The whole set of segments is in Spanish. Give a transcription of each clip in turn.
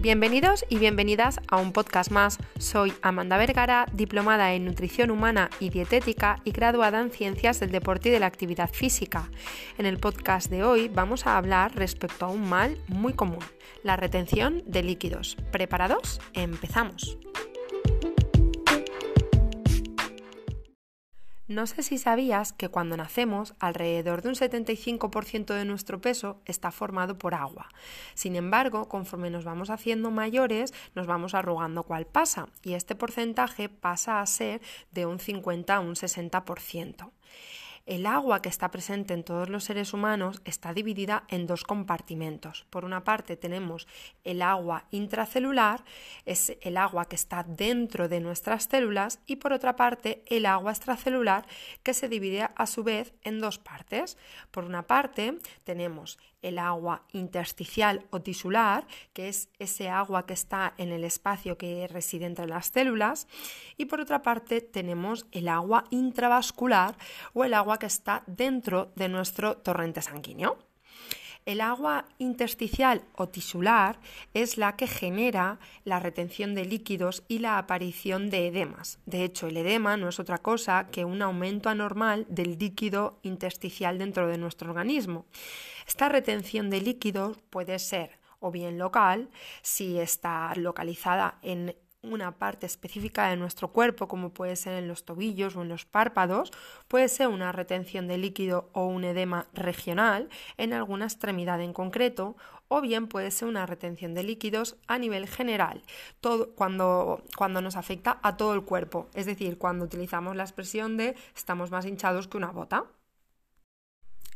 Bienvenidos y bienvenidas a un podcast más. Soy Amanda Vergara, diplomada en nutrición humana y dietética y graduada en ciencias del deporte y de la actividad física. En el podcast de hoy vamos a hablar respecto a un mal muy común, la retención de líquidos. ¿Preparados? Empezamos. No sé si sabías que cuando nacemos alrededor de un 75% de nuestro peso está formado por agua. Sin embargo, conforme nos vamos haciendo mayores, nos vamos arrugando cual pasa y este porcentaje pasa a ser de un 50 a un 60%. El agua que está presente en todos los seres humanos está dividida en dos compartimentos. Por una parte tenemos el agua intracelular, es el agua que está dentro de nuestras células, y por otra parte el agua extracelular que se divide a su vez en dos partes. Por una parte tenemos el agua intersticial o tisular, que es ese agua que está en el espacio que reside entre las células, y por otra parte tenemos el agua intravascular o el agua que está dentro de nuestro torrente sanguíneo. El agua intersticial o tisular es la que genera la retención de líquidos y la aparición de edemas. De hecho, el edema no es otra cosa que un aumento anormal del líquido intersticial dentro de nuestro organismo. Esta retención de líquidos puede ser o bien local, si está localizada en una parte específica de nuestro cuerpo, como puede ser en los tobillos o en los párpados, puede ser una retención de líquido o un edema regional en alguna extremidad en concreto, o bien puede ser una retención de líquidos a nivel general, todo, cuando, cuando nos afecta a todo el cuerpo, es decir, cuando utilizamos la expresión de estamos más hinchados que una bota.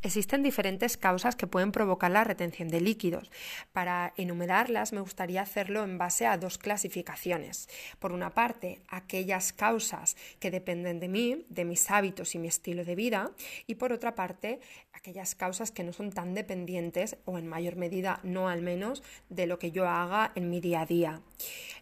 Existen diferentes causas que pueden provocar la retención de líquidos. Para enumerarlas me gustaría hacerlo en base a dos clasificaciones. Por una parte, aquellas causas que dependen de mí, de mis hábitos y mi estilo de vida, y por otra parte, aquellas causas que no son tan dependientes o en mayor medida no al menos de lo que yo haga en mi día a día.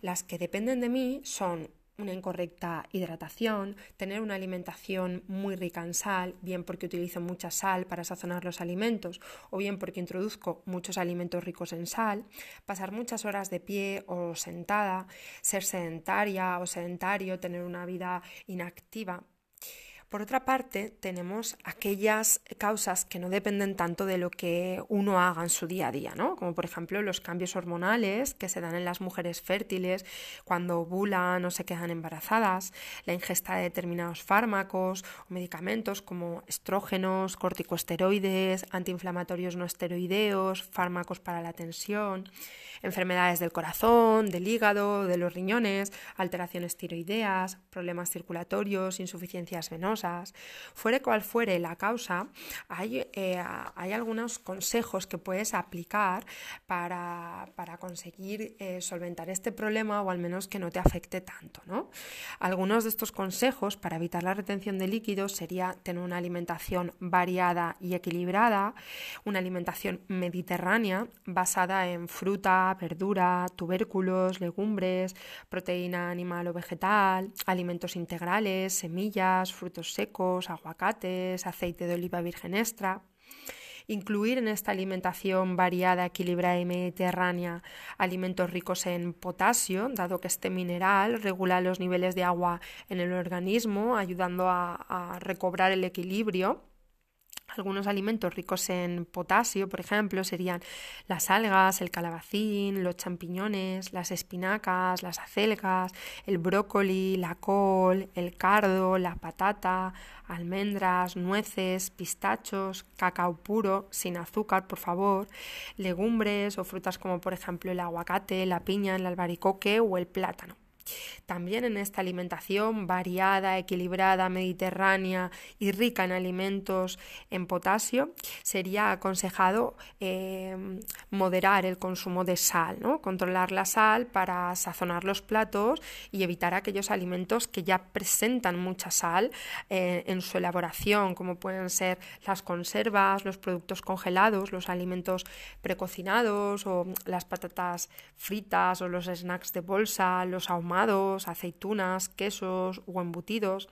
Las que dependen de mí son una incorrecta hidratación, tener una alimentación muy rica en sal, bien porque utilizo mucha sal para sazonar los alimentos o bien porque introduzco muchos alimentos ricos en sal, pasar muchas horas de pie o sentada, ser sedentaria o sedentario, tener una vida inactiva por otra parte, tenemos aquellas causas que no dependen tanto de lo que uno haga en su día a día, ¿no? Como por ejemplo los cambios hormonales que se dan en las mujeres fértiles cuando ovulan o se quedan embarazadas, la ingesta de determinados fármacos o medicamentos como estrógenos, corticosteroides, antiinflamatorios no esteroideos, fármacos para la tensión, enfermedades del corazón, del hígado, de los riñones, alteraciones tiroideas, problemas circulatorios, insuficiencias venosas, fuere cual fuere la causa, hay, eh, hay algunos consejos que puedes aplicar para, conseguir eh, solventar este problema o al menos que no te afecte tanto. ¿no? Algunos de estos consejos para evitar la retención de líquidos sería tener una alimentación variada y equilibrada, una alimentación mediterránea basada en fruta, verdura, tubérculos, legumbres, proteína animal o vegetal, alimentos integrales, semillas, frutos secos, aguacates, aceite de oliva virgen extra. Incluir en esta alimentación variada, equilibrada y mediterránea alimentos ricos en potasio, dado que este mineral regula los niveles de agua en el organismo, ayudando a recobrar el equilibrio algunos alimentos ricos en potasio, por ejemplo, serían las algas, el calabacín, los champiñones, las espinacas, las acelgas, el brócoli, la col, el cardo, la patata, almendras, nueces, pistachos, cacao puro, sin azúcar, por favor, legumbres o frutas como por ejemplo el aguacate, la piña, el albaricoque o el plátano. También en esta alimentación variada, equilibrada, mediterránea y rica en alimentos en potasio, sería aconsejado eh, moderar el consumo de sal, controlar la sal para sazonar los platos y evitar aquellos alimentos que ya presentan mucha sal eh, en su elaboración, como pueden ser las conservas, los productos congelados, los alimentos precocinados o las patatas fritas o los snacks de bolsa, los ahumados aceitunas, quesos o embutidos.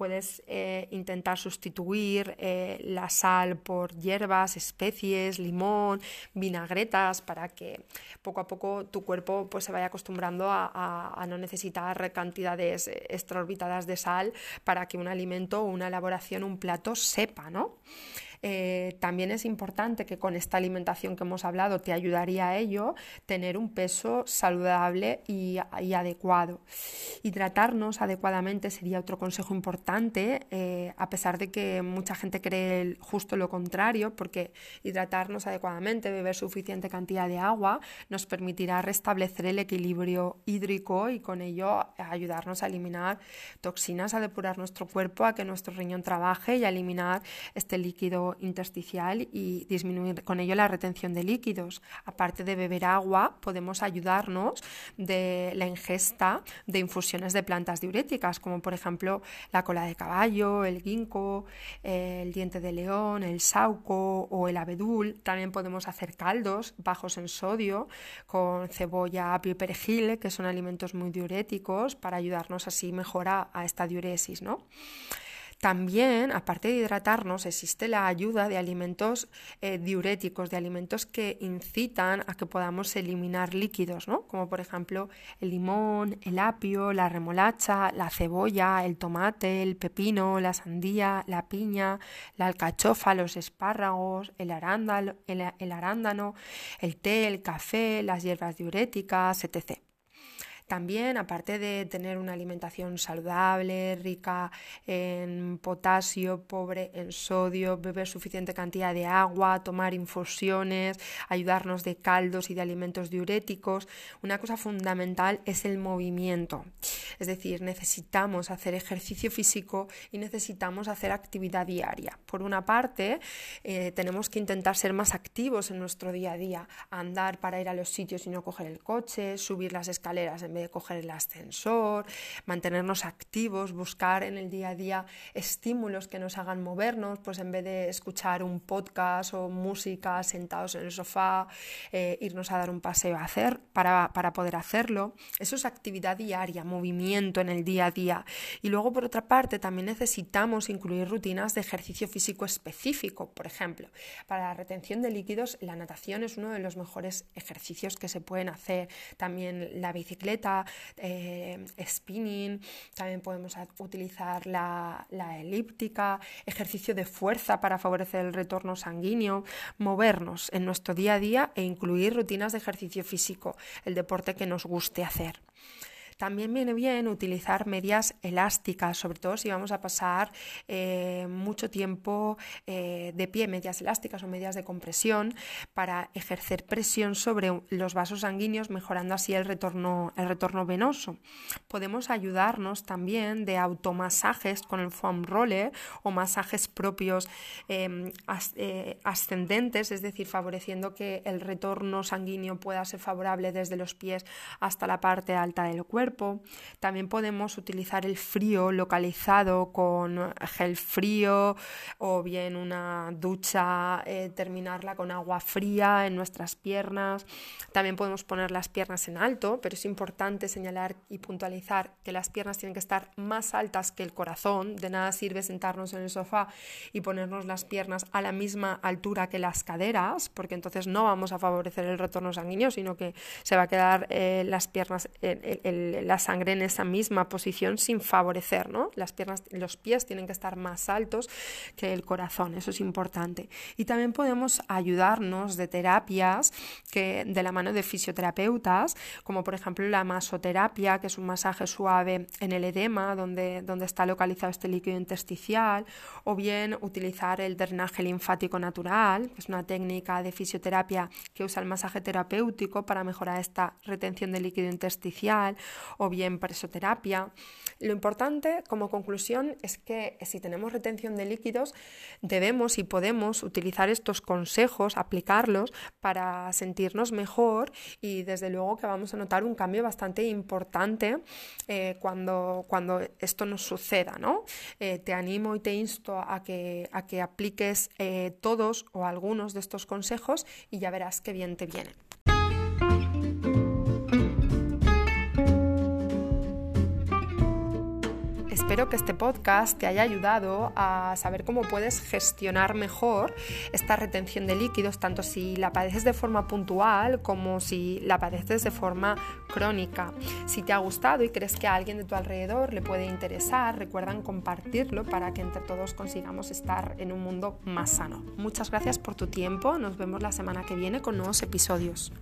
Puedes eh, intentar sustituir eh, la sal por hierbas, especies, limón, vinagretas, para que poco a poco tu cuerpo pues, se vaya acostumbrando a, no necesitar cantidades extraorbitadas de sal para que un alimento, una elaboración, un plato sepa, ¿no? Eh, también es importante que con esta alimentación que hemos hablado te ayudaría a ello tener un peso saludable y, adecuado. Hidratarnos adecuadamente sería otro consejo importante, eh, a pesar de que mucha gente cree justo lo contrario, porque hidratarnos adecuadamente, beber suficiente cantidad de agua, nos permitirá restablecer el equilibrio hídrico y con ello ayudarnos a eliminar toxinas, a depurar nuestro cuerpo, a que nuestro riñón trabaje y a eliminar este líquido intersticial y disminuir con ello la retención de líquidos. Aparte de beber agua, podemos ayudarnos de la ingesta de infusiones de plantas diuréticas, como por ejemplo la cola de caballo, el ginkgo, el diente de león, el sauco o el abedul. También podemos hacer caldos bajos en sodio con cebolla, apio y perejil, que son alimentos muy diuréticos para ayudarnos así mejor a, a esta diuresis, ¿no? También, aparte de hidratarnos, existe la ayuda de alimentos eh, diuréticos, de alimentos que incitan a que podamos eliminar líquidos, ¿no? como por ejemplo el limón, el apio, la remolacha, la cebolla, el tomate, el pepino, la sandía, la piña, la alcachofa, los espárragos, el arándano, el arándano, el té, el café, las hierbas diuréticas, etc. También, aparte de tener una alimentación saludable, rica en potasio, pobre en sodio, beber suficiente cantidad de agua, tomar infusiones, ayudarnos de caldos y de alimentos diuréticos, una cosa fundamental es el movimiento. Es decir, necesitamos hacer ejercicio físico y necesitamos hacer actividad diaria. Por una parte, eh, tenemos que intentar ser más activos en nuestro día a día, andar para ir a los sitios y no coger el coche, subir las escaleras en vez coger el ascensor, mantenernos activos, buscar en el día a día estímulos que nos hagan movernos, pues en vez de escuchar un podcast o música sentados en el sofá, eh, irnos a dar un paseo a hacer para, para poder hacerlo. Eso es actividad diaria, movimiento en el día a día. Y luego, por otra parte, también necesitamos incluir rutinas de ejercicio físico específico. Por ejemplo, para la retención de líquidos, la natación es uno de los mejores ejercicios que se pueden hacer. También la bicicleta eh, spinning, también podemos utilizar la, la elíptica, ejercicio de fuerza para favorecer el retorno sanguíneo, movernos en nuestro día a día e incluir rutinas de ejercicio físico, el deporte que nos guste hacer. También viene bien utilizar medias elásticas, sobre todo si vamos a pasar eh, mucho tiempo eh, de pie, medias elásticas o medias de compresión, para ejercer presión sobre los vasos sanguíneos, mejorando así el retorno, venoso. Podemos ayudarnos también de automasajes con el foam roller o masajes propios em, eh, ascendentes, es decir, favoreciendo que el retorno sanguíneo pueda ser favorable desde los pies hasta la parte alta del cuerpo también podemos utilizar el frío localizado con gel frío o bien una ducha, eh, terminarla con agua fría en nuestras piernas. También podemos poner las piernas en alto, pero es importante señalar y puntualizar que las piernas tienen que estar más altas que el corazón. De nada sirve sentarnos en el sofá y ponernos las piernas a la misma altura que las caderas, porque entonces no vamos a favorecer el retorno sanguíneo, sino que se va a quedar eh, las piernas, el, la sangre en esa misma posición sin favorecer, ¿no? Las piernas, los pies tienen que estar más altos que el corazón, eso es importante. Y también podemos ayudarnos de terapias que de la mano de fisioterapeutas, como por ejemplo la masoterapia, que es un masaje suave en el edema, donde, donde está localizado este líquido intersticial, o bien utilizar el drenaje linfático natural, que es una técnica de fisioterapia que usa el masaje terapéutico para mejorar esta retención de líquido intersticial, o bien presoterapia. Lo importante como conclusión es que si tenemos retención de líquidos debemos y podemos utilizar estos consejos, aplicarlos para sentirnos mejor y desde luego que vamos a notar un cambio bastante importante eh, cuando, cuando esto nos suceda. ¿no? Eh, te animo y te insto a que, a que apliques eh, todos o algunos de estos consejos y ya verás qué bien te vienen. Espero que este podcast te haya ayudado a saber cómo puedes gestionar mejor esta retención de líquidos, tanto si la padeces de forma puntual como si la padeces de forma crónica. Si te ha gustado y crees que a alguien de tu alrededor le puede interesar, recuerdan compartirlo para que entre todos consigamos estar en un mundo más sano. Muchas gracias por tu tiempo, nos vemos la semana que viene con nuevos episodios.